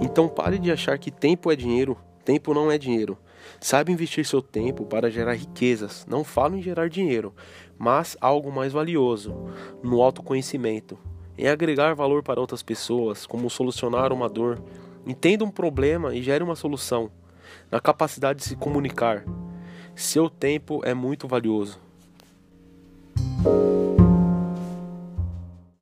Então pare de achar que tempo é dinheiro. Tempo não é dinheiro. Sabe investir seu tempo para gerar riquezas. Não falo em gerar dinheiro, mas algo mais valioso, no autoconhecimento, em agregar valor para outras pessoas, como solucionar uma dor. Entenda um problema e gere uma solução. Na capacidade de se comunicar. Seu tempo é muito valioso.